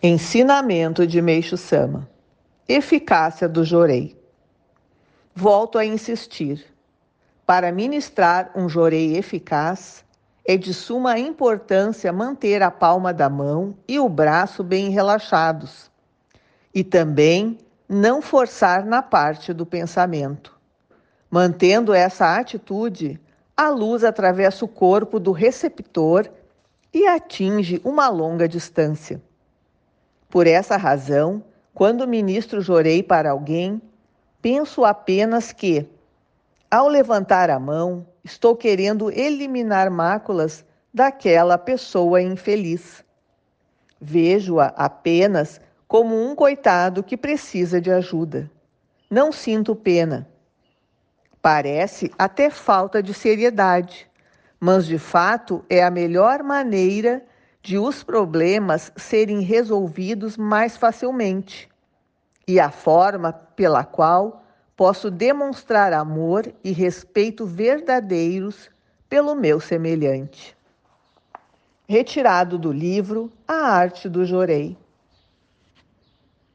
Ensinamento de Meixo Sama. Eficácia do jorei. Volto a insistir. Para ministrar um jorei eficaz, é de suma importância manter a palma da mão e o braço bem relaxados. E também não forçar na parte do pensamento. Mantendo essa atitude, a luz atravessa o corpo do receptor e atinge uma longa distância. Por essa razão, quando ministro jorei para alguém, penso apenas que, ao levantar a mão, estou querendo eliminar máculas daquela pessoa infeliz. Vejo-a apenas como um coitado que precisa de ajuda. Não sinto pena. Parece até falta de seriedade, mas de fato é a melhor maneira de os problemas serem resolvidos mais facilmente e a forma pela qual posso demonstrar amor e respeito verdadeiros pelo meu semelhante. Retirado do livro A Arte do Jorei.